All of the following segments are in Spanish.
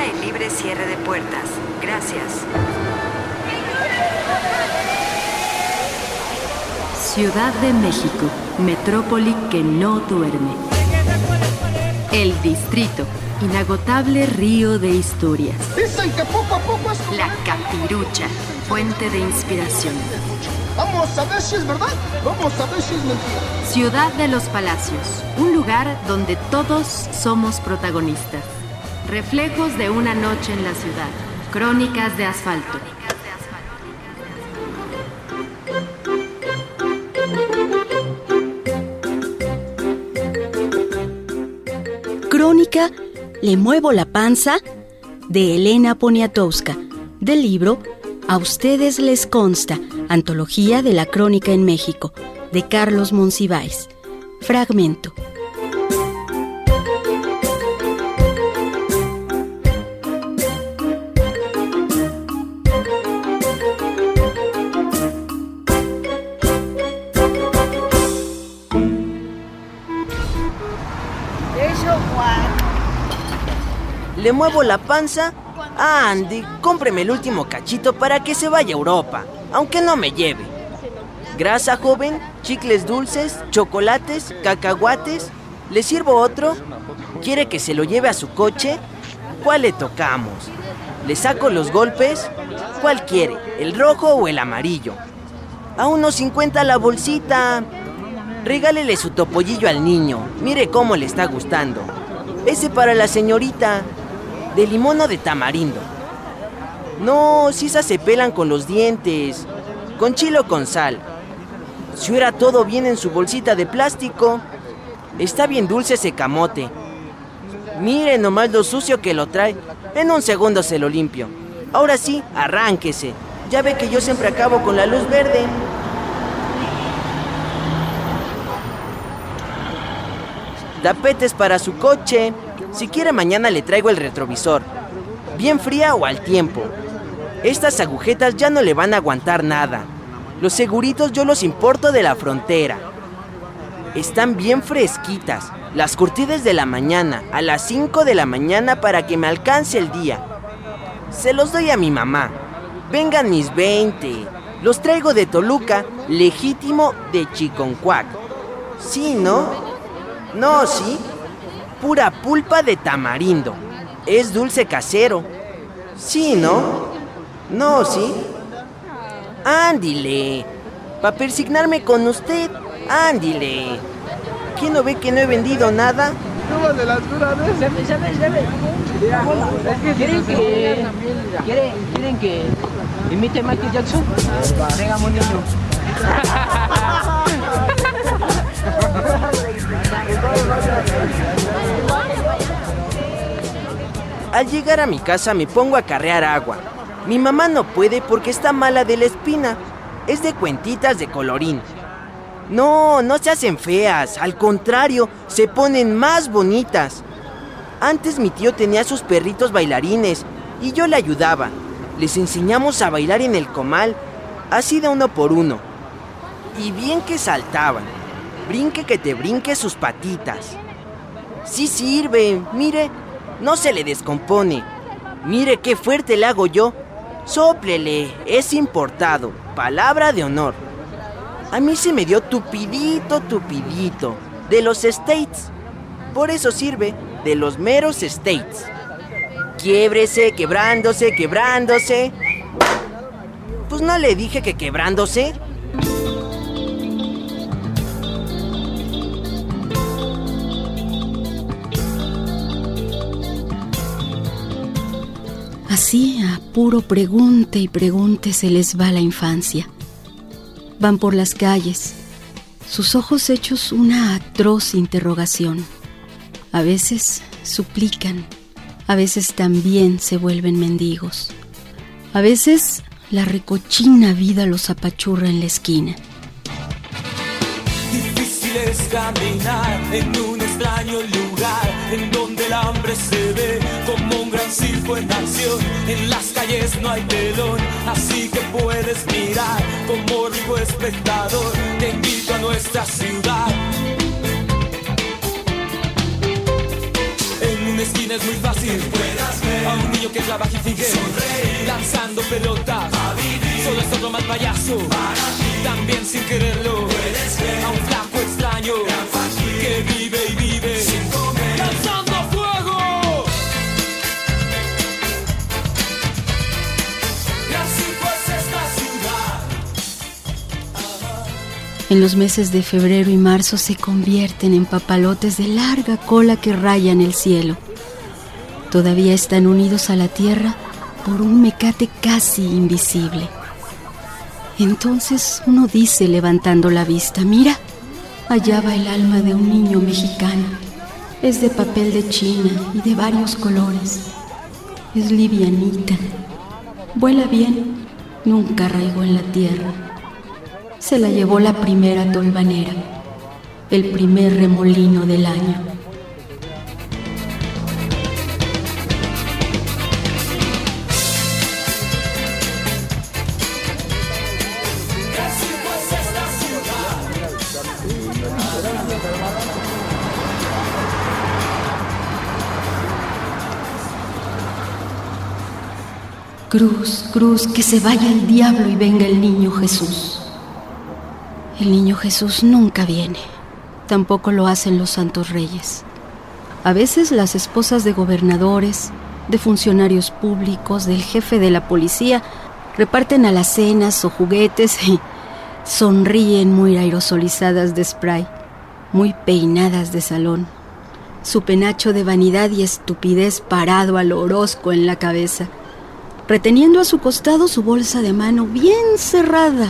Autoriza el libre cierre de puertas. Gracias. Ciudad de México, metrópoli que no duerme. El distrito, inagotable río de historias. Dicen que poco a poco es... La capirucha, fuente de inspiración. Vamos a ver si es verdad, vamos a ver si es mentira. Ciudad de los Palacios, un lugar donde todos somos protagonistas. Reflejos de una noche en la ciudad. Crónicas de asfalto. Crónica Le muevo la panza de Elena Poniatowska, del libro A ustedes les consta, Antología de la Crónica en México, de Carlos Monsiváis. Fragmento. Muevo la panza. a Andy, cómpreme el último cachito para que se vaya a Europa, aunque no me lleve. Grasa joven, chicles dulces, chocolates, cacahuates. ¿Le sirvo otro? ¿Quiere que se lo lleve a su coche? ¿Cuál le tocamos? ¿Le saco los golpes? ¿Cuál quiere? ¿El rojo o el amarillo? A unos 50 la bolsita. Regálele su topollillo al niño. Mire cómo le está gustando. Ese para la señorita. De limón o de tamarindo. No, si esas se pelan con los dientes. Con chilo con sal. Si hubiera todo bien en su bolsita de plástico. Está bien dulce ese camote. Mire nomás lo sucio que lo trae. En un segundo se lo limpio. Ahora sí, arránquese. Ya ve que yo siempre acabo con la luz verde. Tapetes para su coche. Si quiere mañana le traigo el retrovisor. Bien fría o al tiempo. Estas agujetas ya no le van a aguantar nada. Los seguritos yo los importo de la frontera. Están bien fresquitas. Las curtí desde la mañana, a las 5 de la mañana para que me alcance el día. Se los doy a mi mamá. Vengan mis 20. Los traigo de Toluca, legítimo de Chiconcuac. Sí, ¿no? No, sí. Pura pulpa de tamarindo. Es dulce casero. Sí, ¿no? No, sí. Ándile. Para persignarme con usted, ándile. ¿Quién no ve que no he vendido nada? ¿Cómo de las duras, eh? ¿Quieren que, quieren, quieren que imite a Michael Jackson? Venga, un niño. Al llegar a mi casa me pongo a carrear agua. Mi mamá no puede porque está mala de la espina. Es de cuentitas de colorín. No, no se hacen feas, al contrario, se ponen más bonitas. Antes mi tío tenía sus perritos bailarines y yo le ayudaba. Les enseñamos a bailar en el comal, así de uno por uno. Y bien que saltaban. Brinque que te brinque sus patitas. Sí sirve, mire, no se le descompone. Mire qué fuerte le hago yo. Sóplele, es importado, palabra de honor. A mí se me dio tupidito, tupidito, de los States. Por eso sirve, de los meros States. Quiebrese, quebrándose, quebrándose. Pues no le dije que quebrándose. Así, a puro pregunte y pregunte se les va la infancia. Van por las calles, sus ojos hechos una atroz interrogación. A veces suplican, a veces también se vuelven mendigos. A veces la recochina vida los apachurra en la esquina. Difícil es caminar en extraño lugar en donde el hambre se ve como un gran circo en acción. En las calles no hay telón, así que puedes mirar como rico espectador. Te invito a nuestra ciudad. En un una esquina es muy fácil. A un niño que trabaja y sigue lanzando pelotas. Solo es otro mal payaso. También sin quererlo. En los meses de febrero y marzo se convierten en papalotes de larga cola que rayan el cielo. Todavía están unidos a la tierra por un mecate casi invisible. Entonces uno dice levantando la vista, mira, allá va el alma de un niño mexicano. Es de papel de China y de varios colores. Es livianita. Vuela bien, nunca arraigó en la tierra. Se la llevó la primera tolvanera, el primer remolino del año. Cruz, cruz, que se vaya el diablo y venga el niño Jesús. El niño Jesús nunca viene, tampoco lo hacen los santos reyes. A veces las esposas de gobernadores, de funcionarios públicos, del jefe de la policía, reparten alacenas o juguetes y sonríen muy aerosolizadas de spray, muy peinadas de salón, su penacho de vanidad y estupidez parado al orozco en la cabeza reteniendo a su costado su bolsa de mano bien cerrada.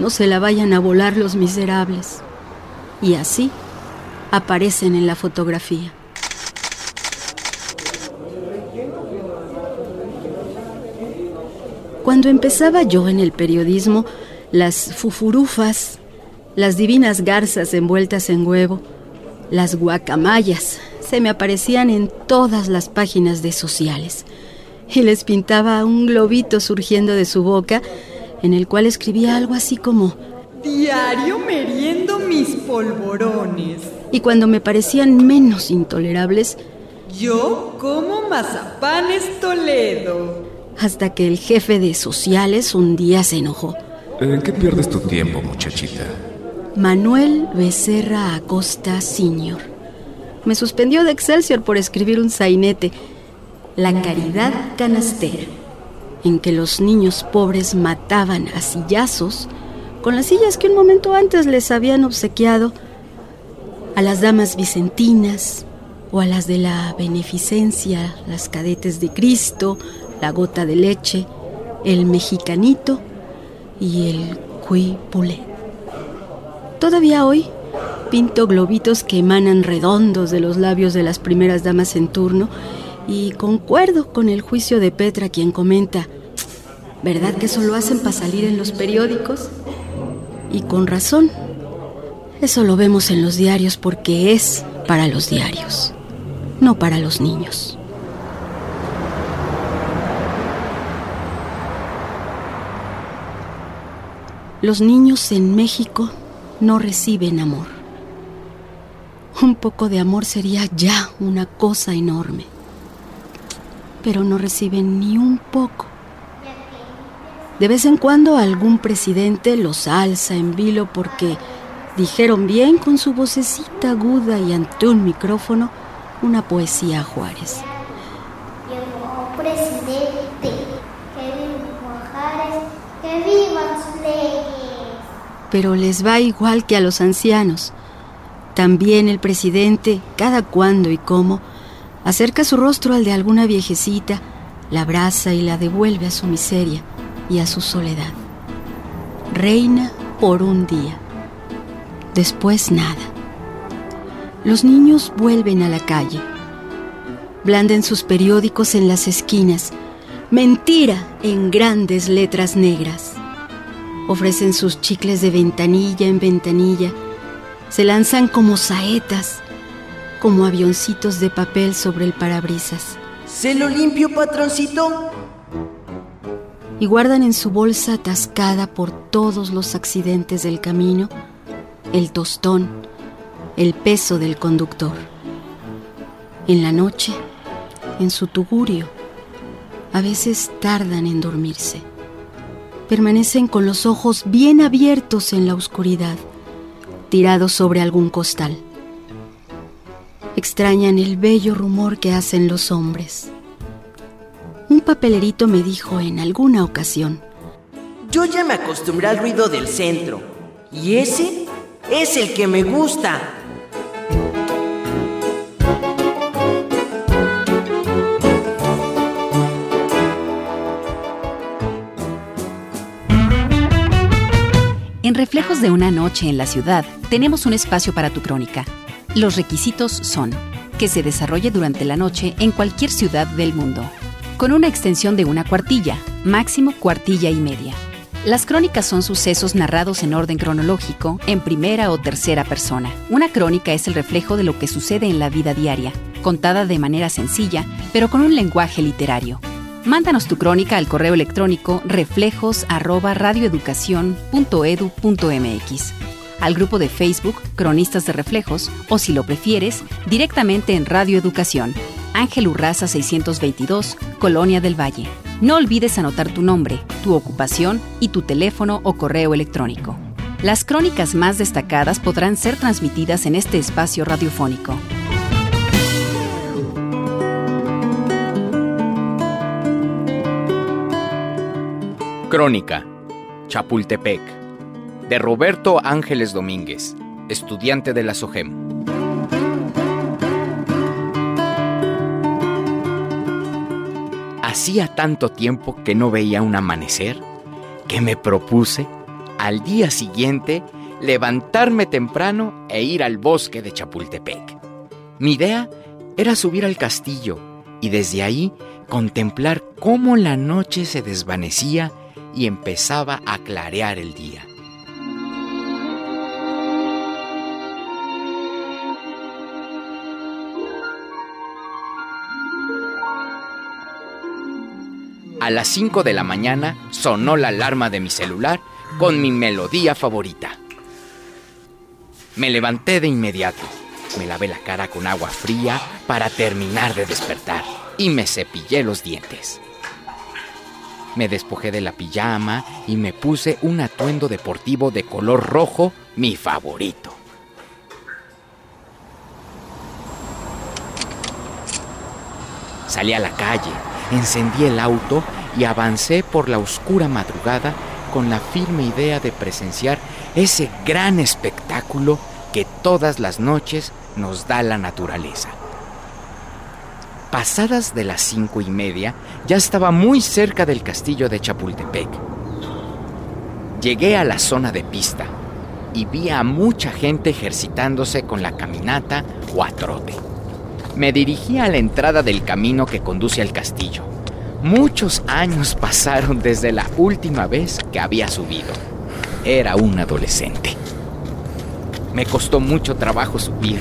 No se la vayan a volar los miserables. Y así aparecen en la fotografía. Cuando empezaba yo en el periodismo, las fufurufas, las divinas garzas envueltas en huevo, las guacamayas, se me aparecían en todas las páginas de sociales y les pintaba un globito surgiendo de su boca en el cual escribía algo así como Diario meriendo mis polvorones. Y cuando me parecían menos intolerables, yo como mazapanes Toledo. Hasta que el jefe de sociales un día se enojó. ¿En qué pierdes tu tiempo, muchachita? Manuel Becerra Acosta Sr. Me suspendió de Excelsior por escribir un sainete la caridad canastera, en que los niños pobres mataban a sillazos con las sillas que un momento antes les habían obsequiado a las damas vicentinas o a las de la beneficencia, las cadetes de Cristo, la gota de leche, el mexicanito y el cuipulé. Todavía hoy pinto globitos que emanan redondos de los labios de las primeras damas en turno y concuerdo con el juicio de Petra quien comenta, ¿verdad que eso lo hacen para salir en los periódicos? Y con razón, eso lo vemos en los diarios porque es para los diarios, no para los niños. Los niños en México no reciben amor. Un poco de amor sería ya una cosa enorme pero no reciben ni un poco. De vez en cuando algún presidente los alza en vilo porque dijeron bien con su vocecita aguda y ante un micrófono una poesía a Juárez. Pero les va igual que a los ancianos. También el presidente, cada cuando y cómo, Acerca su rostro al de alguna viejecita, la abraza y la devuelve a su miseria y a su soledad. Reina por un día. Después nada. Los niños vuelven a la calle. Blanden sus periódicos en las esquinas. Mentira en grandes letras negras. Ofrecen sus chicles de ventanilla en ventanilla. Se lanzan como saetas como avioncitos de papel sobre el parabrisas. ¿Se lo limpio, patroncito? Y guardan en su bolsa atascada por todos los accidentes del camino el tostón, el peso del conductor. En la noche, en su tugurio. A veces tardan en dormirse. Permanecen con los ojos bien abiertos en la oscuridad, tirados sobre algún costal. Extrañan el bello rumor que hacen los hombres. Un papelerito me dijo en alguna ocasión. Yo ya me acostumbré al ruido del centro. Y ese es el que me gusta. En Reflejos de una noche en la ciudad, tenemos un espacio para tu crónica. Los requisitos son que se desarrolle durante la noche en cualquier ciudad del mundo, con una extensión de una cuartilla, máximo cuartilla y media. Las crónicas son sucesos narrados en orden cronológico, en primera o tercera persona. Una crónica es el reflejo de lo que sucede en la vida diaria, contada de manera sencilla, pero con un lenguaje literario. Mándanos tu crónica al correo electrónico reflejos@radioeducacion.edu.mx, al grupo de Facebook Cronistas de Reflejos o si lo prefieres, directamente en Radio Educación, Ángel Urraza 622, Colonia del Valle. No olvides anotar tu nombre, tu ocupación y tu teléfono o correo electrónico. Las crónicas más destacadas podrán ser transmitidas en este espacio radiofónico. Crónica, Chapultepec, de Roberto Ángeles Domínguez, estudiante de la SOGEM. Hacía tanto tiempo que no veía un amanecer que me propuse, al día siguiente, levantarme temprano e ir al bosque de Chapultepec. Mi idea era subir al castillo y desde ahí contemplar cómo la noche se desvanecía y empezaba a clarear el día. A las 5 de la mañana sonó la alarma de mi celular con mi melodía favorita. Me levanté de inmediato, me lavé la cara con agua fría para terminar de despertar y me cepillé los dientes. Me despojé de la pijama y me puse un atuendo deportivo de color rojo, mi favorito. Salí a la calle, encendí el auto y avancé por la oscura madrugada con la firme idea de presenciar ese gran espectáculo que todas las noches nos da la naturaleza. Pasadas de las cinco y media, ya estaba muy cerca del castillo de Chapultepec. Llegué a la zona de pista y vi a mucha gente ejercitándose con la caminata o a trote. Me dirigí a la entrada del camino que conduce al castillo. Muchos años pasaron desde la última vez que había subido. Era un adolescente. Me costó mucho trabajo subir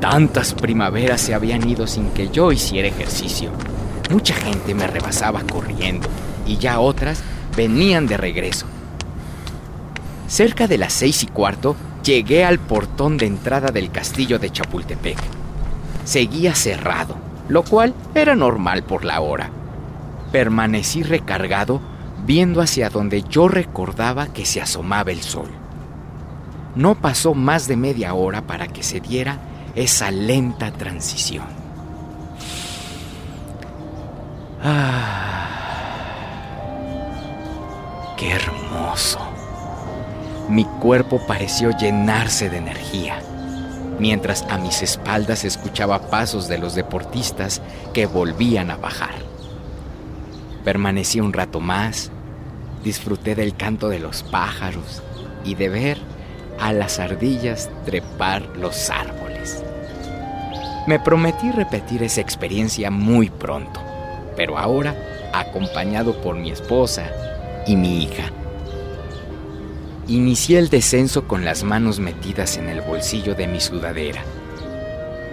Tantas primaveras se habían ido sin que yo hiciera ejercicio. Mucha gente me rebasaba corriendo y ya otras venían de regreso. Cerca de las seis y cuarto llegué al portón de entrada del castillo de Chapultepec. Seguía cerrado, lo cual era normal por la hora. Permanecí recargado viendo hacia donde yo recordaba que se asomaba el sol. No pasó más de media hora para que se diera esa lenta transición. Ah, ¡Qué hermoso! Mi cuerpo pareció llenarse de energía, mientras a mis espaldas escuchaba pasos de los deportistas que volvían a bajar. Permanecí un rato más, disfruté del canto de los pájaros y de ver a las ardillas trepar los árboles. Me prometí repetir esa experiencia muy pronto, pero ahora acompañado por mi esposa y mi hija. Inicié el descenso con las manos metidas en el bolsillo de mi sudadera,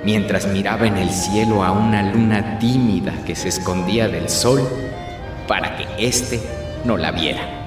mientras miraba en el cielo a una luna tímida que se escondía del sol éste no la viera.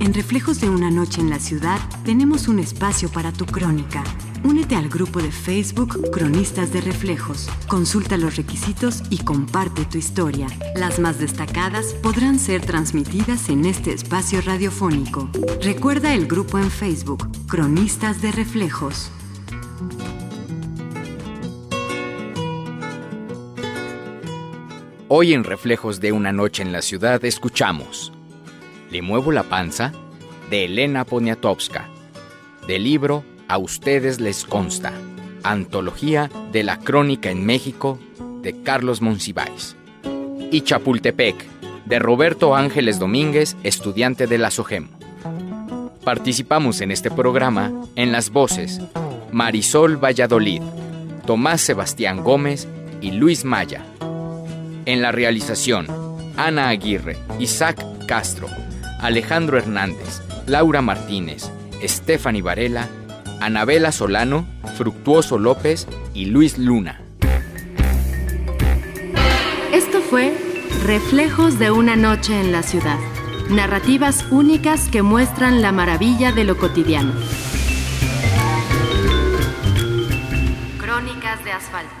En Reflejos de una Noche en la Ciudad tenemos un espacio para tu crónica Únete al grupo de Facebook Cronistas de Reflejos. Consulta los requisitos y comparte tu historia. Las más destacadas podrán ser transmitidas en este espacio radiofónico. Recuerda el grupo en Facebook Cronistas de Reflejos. Hoy en Reflejos de una noche en la ciudad escuchamos Le muevo la panza de Elena Poniatowska, del libro A ustedes les consta, antología de la crónica en México de Carlos Monsiváis, y Chapultepec de Roberto Ángeles Domínguez, estudiante de la SOGEM. Participamos en este programa en las voces Marisol Valladolid, Tomás Sebastián Gómez y Luis Maya. En la realización, Ana Aguirre, Isaac Castro, Alejandro Hernández, Laura Martínez, Stephanie Varela, Anabela Solano, Fructuoso López y Luis Luna. Esto fue Reflejos de una noche en la ciudad. Narrativas únicas que muestran la maravilla de lo cotidiano. Crónicas de asfalto.